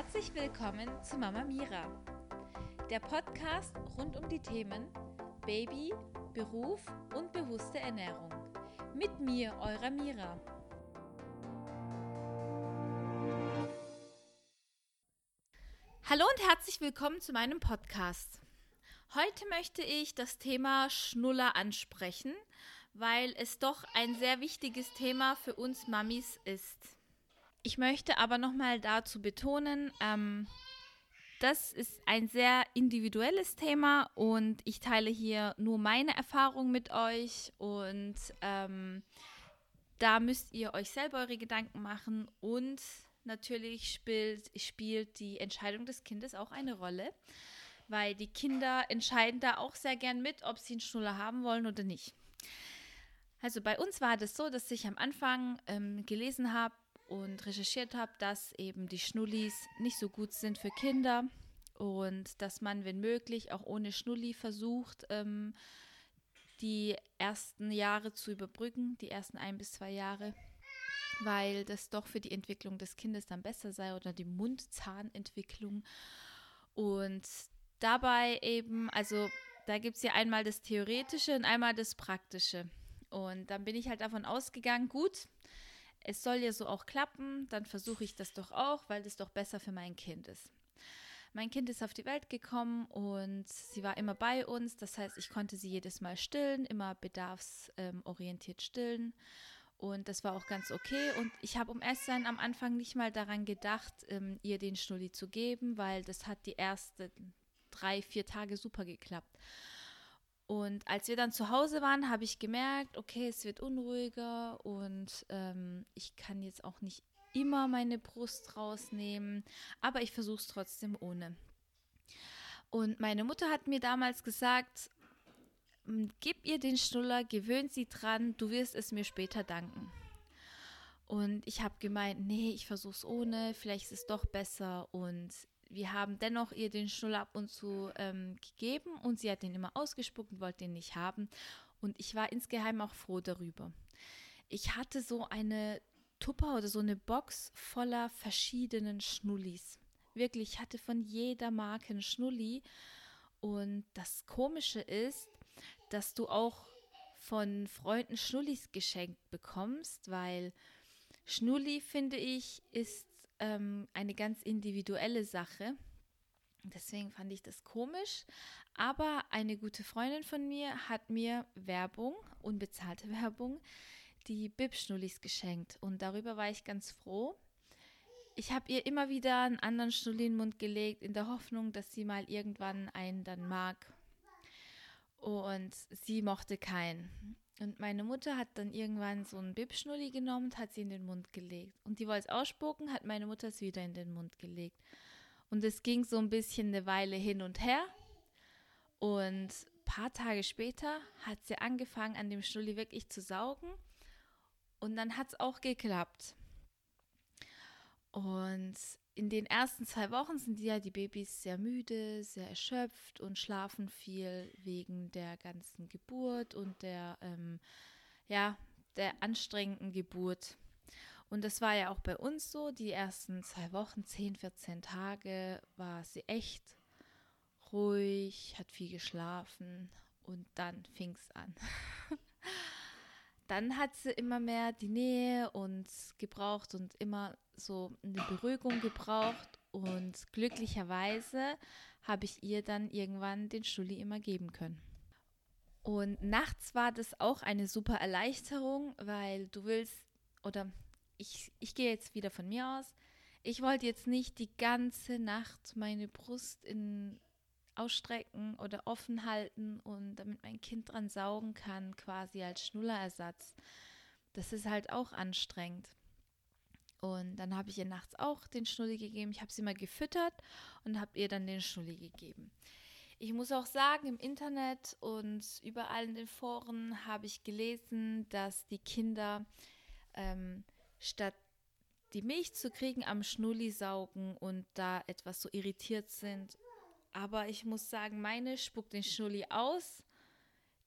Herzlich willkommen zu Mama Mira, der Podcast rund um die Themen Baby, Beruf und bewusste Ernährung. Mit mir, eurer Mira. Hallo und herzlich willkommen zu meinem Podcast. Heute möchte ich das Thema Schnuller ansprechen, weil es doch ein sehr wichtiges Thema für uns Mamis ist. Ich möchte aber nochmal dazu betonen, ähm, das ist ein sehr individuelles Thema und ich teile hier nur meine Erfahrung mit euch und ähm, da müsst ihr euch selber eure Gedanken machen und natürlich spielt, spielt die Entscheidung des Kindes auch eine Rolle, weil die Kinder entscheiden da auch sehr gern mit, ob sie einen Schnuller haben wollen oder nicht. Also bei uns war das so, dass ich am Anfang ähm, gelesen habe, und recherchiert habe, dass eben die Schnullis nicht so gut sind für Kinder und dass man, wenn möglich, auch ohne Schnulli versucht, ähm, die ersten Jahre zu überbrücken, die ersten ein bis zwei Jahre, weil das doch für die Entwicklung des Kindes dann besser sei oder die Mundzahnentwicklung. Und dabei eben, also da gibt es ja einmal das Theoretische und einmal das Praktische. Und dann bin ich halt davon ausgegangen, gut, es soll ja so auch klappen, dann versuche ich das doch auch, weil das doch besser für mein Kind ist. Mein Kind ist auf die Welt gekommen und sie war immer bei uns. Das heißt, ich konnte sie jedes Mal stillen, immer bedarfsorientiert stillen. Und das war auch ganz okay. Und ich habe um Essen am Anfang nicht mal daran gedacht, ähm, ihr den Schnulli zu geben, weil das hat die ersten drei, vier Tage super geklappt. Und als wir dann zu Hause waren, habe ich gemerkt, okay, es wird unruhiger und ähm, ich kann jetzt auch nicht immer meine Brust rausnehmen, aber ich versuche es trotzdem ohne. Und meine Mutter hat mir damals gesagt, gib ihr den Schnuller, gewöhnt sie dran, du wirst es mir später danken. Und ich habe gemeint, nee, ich versuche es ohne, vielleicht ist es doch besser. Und wir haben dennoch ihr den Schnuller ab und zu ähm, gegeben und sie hat den immer ausgespuckt und wollte den nicht haben. Und ich war insgeheim auch froh darüber. Ich hatte so eine Tupper oder so eine Box voller verschiedenen Schnullis. Wirklich, ich hatte von jeder Marke einen Schnulli. Und das Komische ist, dass du auch von Freunden Schnullis geschenkt bekommst, weil Schnulli, finde ich, ist ähm, eine ganz individuelle Sache. Deswegen fand ich das komisch. Aber eine gute Freundin von mir hat mir Werbung, unbezahlte Werbung, die Bib-Schnullis geschenkt. Und darüber war ich ganz froh. Ich habe ihr immer wieder einen anderen Schnulli in den Mund gelegt, in der Hoffnung, dass sie mal irgendwann einen dann mag. Und sie mochte keinen. Und meine Mutter hat dann irgendwann so einen Bibschnulli genommen und hat sie in den Mund gelegt. Und die wollte es ausspucken, hat meine Mutter es wieder in den Mund gelegt. Und es ging so ein bisschen eine Weile hin und her. Und ein paar Tage später hat sie angefangen, an dem Schnulli wirklich zu saugen. Und dann hat es auch geklappt. Und in den ersten zwei Wochen sind ja die Babys sehr müde, sehr erschöpft und schlafen viel wegen der ganzen Geburt und der, ähm, ja, der anstrengenden Geburt. Und das war ja auch bei uns so. Die ersten zwei Wochen, 10, 14 Tage, war sie echt ruhig, hat viel geschlafen und dann fing es an. dann hat sie immer mehr die Nähe und gebraucht und immer so eine Beruhigung gebraucht. Und glücklicherweise habe ich ihr dann irgendwann den Stulli immer geben können. Und nachts war das auch eine super Erleichterung, weil du willst, oder ich, ich gehe jetzt wieder von mir aus, ich wollte jetzt nicht die ganze Nacht meine Brust in ausstrecken oder offen halten und damit mein Kind dran saugen kann, quasi als Schnullerersatz. Das ist halt auch anstrengend. Und dann habe ich ihr nachts auch den Schnulli gegeben. Ich habe sie mal gefüttert und habe ihr dann den Schnulli gegeben. Ich muss auch sagen, im Internet und überall in den Foren habe ich gelesen, dass die Kinder ähm, statt die Milch zu kriegen am Schnulli saugen und da etwas so irritiert sind aber ich muss sagen, meine spuckt den Schnulli aus,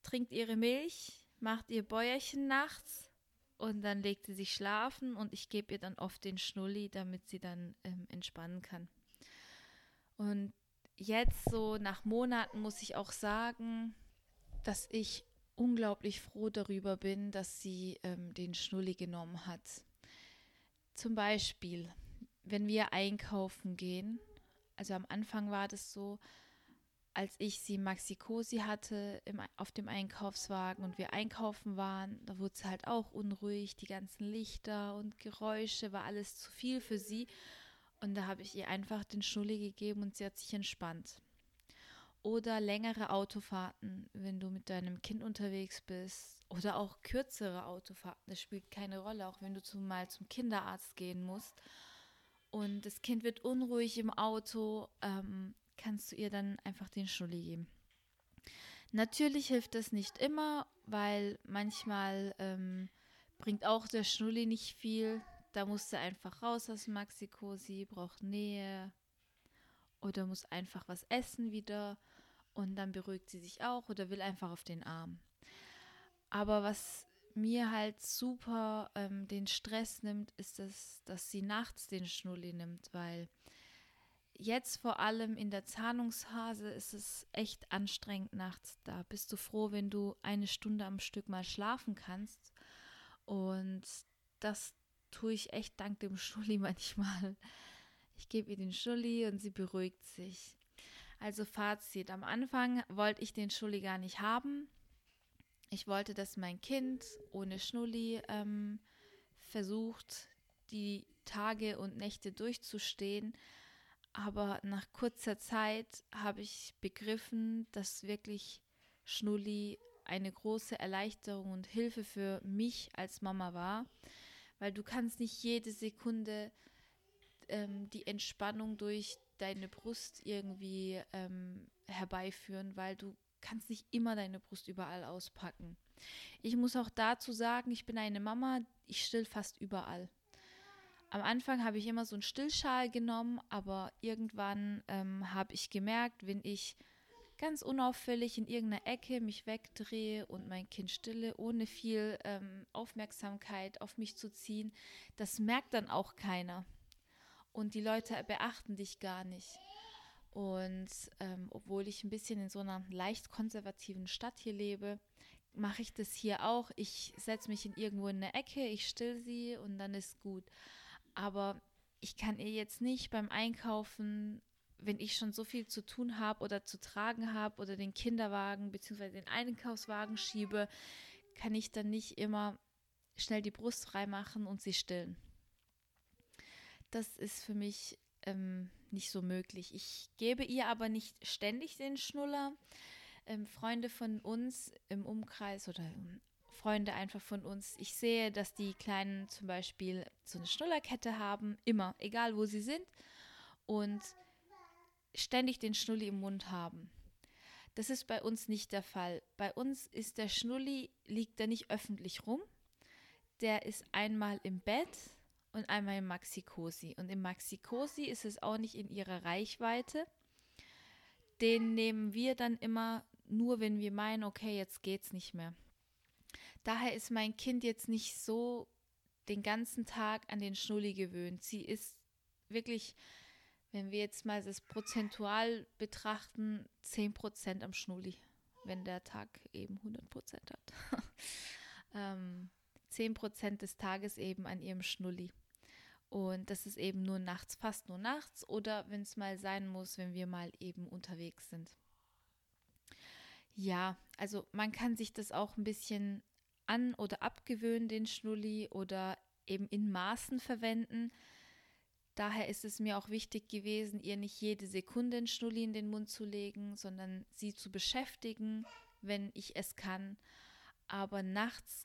trinkt ihre Milch, macht ihr Bäuerchen nachts und dann legt sie sich schlafen und ich gebe ihr dann oft den Schnulli, damit sie dann ähm, entspannen kann. Und jetzt so nach Monaten muss ich auch sagen, dass ich unglaublich froh darüber bin, dass sie ähm, den Schnulli genommen hat. Zum Beispiel, wenn wir einkaufen gehen, also am Anfang war das so, als ich sie Maxi Cosi hatte im, auf dem Einkaufswagen und wir einkaufen waren, da wurde sie halt auch unruhig, die ganzen Lichter und Geräusche, war alles zu viel für sie. Und da habe ich ihr einfach den Schnulli gegeben und sie hat sich entspannt. Oder längere Autofahrten, wenn du mit deinem Kind unterwegs bist. Oder auch kürzere Autofahrten, das spielt keine Rolle, auch wenn du mal zum Kinderarzt gehen musst. Und das Kind wird unruhig im Auto. Ähm, kannst du ihr dann einfach den Schnulli geben. Natürlich hilft das nicht immer, weil manchmal ähm, bringt auch der Schnulli nicht viel. Da muss sie einfach raus aus Mexiko, sie braucht Nähe oder muss einfach was essen wieder und dann beruhigt sie sich auch oder will einfach auf den Arm. Aber was mir halt super ähm, den Stress nimmt, ist das, dass sie nachts den Schnulli nimmt, weil jetzt vor allem in der Zahnungsphase ist es echt anstrengend nachts. Da bist du froh, wenn du eine Stunde am Stück mal schlafen kannst. Und das tue ich echt dank dem Schulli manchmal. Ich gebe ihr den Schulli und sie beruhigt sich. Also Fazit. Am Anfang wollte ich den Schulli gar nicht haben. Ich wollte, dass mein Kind ohne Schnulli ähm, versucht, die Tage und Nächte durchzustehen. Aber nach kurzer Zeit habe ich begriffen, dass wirklich Schnulli eine große Erleichterung und Hilfe für mich als Mama war, weil du kannst nicht jede Sekunde ähm, die Entspannung durch deine Brust irgendwie ähm, herbeiführen, weil du kannst nicht immer deine Brust überall auspacken. Ich muss auch dazu sagen, ich bin eine Mama, ich still fast überall. Am Anfang habe ich immer so einen Stillschal genommen, aber irgendwann ähm, habe ich gemerkt, wenn ich ganz unauffällig in irgendeiner Ecke mich wegdrehe und mein Kind stille, ohne viel ähm, Aufmerksamkeit auf mich zu ziehen, das merkt dann auch keiner. Und die Leute beachten dich gar nicht. Und ähm, obwohl ich ein bisschen in so einer leicht konservativen Stadt hier lebe, mache ich das hier auch. Ich setze mich in irgendwo in eine Ecke, ich still sie und dann ist gut. Aber ich kann ihr jetzt nicht beim Einkaufen, wenn ich schon so viel zu tun habe oder zu tragen habe oder den Kinderwagen bzw. den Einkaufswagen schiebe, kann ich dann nicht immer schnell die Brust frei machen und sie stillen. Das ist für mich ähm, nicht so möglich. Ich gebe ihr aber nicht ständig den Schnuller. Ähm, Freunde von uns im Umkreis oder Freunde einfach von uns. Ich sehe, dass die Kleinen zum Beispiel so eine Schnullerkette haben, immer, egal wo sie sind, und ständig den Schnulli im Mund haben. Das ist bei uns nicht der Fall. Bei uns ist der Schnulli, liegt er nicht öffentlich rum. Der ist einmal im Bett und einmal im Maxi-Cosi. Und im Maxi-Cosi ist es auch nicht in ihrer Reichweite. Den nehmen wir dann immer nur, wenn wir meinen, okay, jetzt geht's nicht mehr. Daher ist mein Kind jetzt nicht so den ganzen Tag an den Schnulli gewöhnt. Sie ist wirklich, wenn wir jetzt mal das prozentual betrachten, 10% am Schnulli, wenn der Tag eben 100% hat. ähm, 10% des Tages eben an ihrem Schnulli. Und das ist eben nur nachts, fast nur nachts oder wenn es mal sein muss, wenn wir mal eben unterwegs sind. Ja, also man kann sich das auch ein bisschen an- oder abgewöhnen, den Schnulli, oder eben in Maßen verwenden. Daher ist es mir auch wichtig gewesen, ihr nicht jede Sekunde einen Schnulli in den Mund zu legen, sondern sie zu beschäftigen, wenn ich es kann. Aber nachts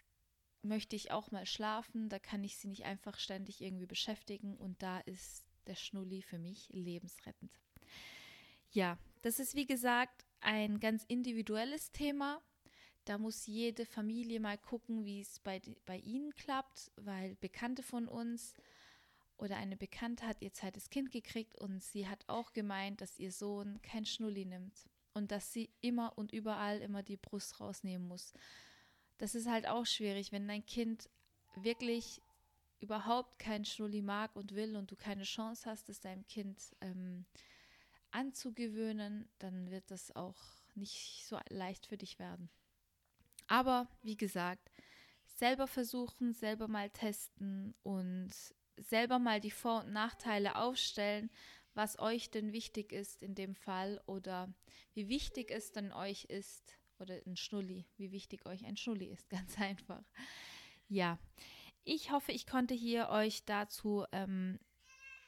möchte ich auch mal schlafen, da kann ich sie nicht einfach ständig irgendwie beschäftigen und da ist der Schnulli für mich lebensrettend. Ja, das ist wie gesagt ein ganz individuelles Thema. Da muss jede Familie mal gucken, wie es bei, bei ihnen klappt, weil Bekannte von uns oder eine Bekannte hat ihr zweites Kind gekriegt und sie hat auch gemeint, dass ihr Sohn kein Schnulli nimmt und dass sie immer und überall immer die Brust rausnehmen muss. Das ist halt auch schwierig, wenn dein Kind wirklich überhaupt kein Schnulli mag und will und du keine Chance hast, es deinem Kind ähm, anzugewöhnen, dann wird das auch nicht so leicht für dich werden. Aber wie gesagt, selber versuchen, selber mal testen und selber mal die Vor- und Nachteile aufstellen, was euch denn wichtig ist in dem Fall oder wie wichtig es denn euch ist oder ein Schnulli, wie wichtig euch ein Schnulli ist, ganz einfach. Ja, ich hoffe, ich konnte hier euch dazu ähm,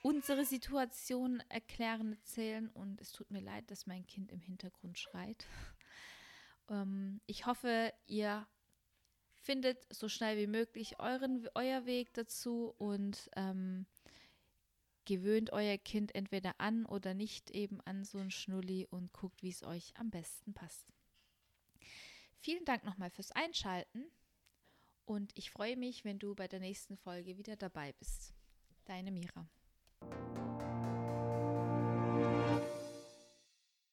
unsere Situation erklären, erzählen und es tut mir leid, dass mein Kind im Hintergrund schreit. ähm, ich hoffe, ihr findet so schnell wie möglich euren, euer Weg dazu und ähm, gewöhnt euer Kind entweder an oder nicht eben an so ein Schnulli und guckt, wie es euch am besten passt. Vielen Dank nochmal fürs Einschalten und ich freue mich, wenn du bei der nächsten Folge wieder dabei bist. Deine Mira.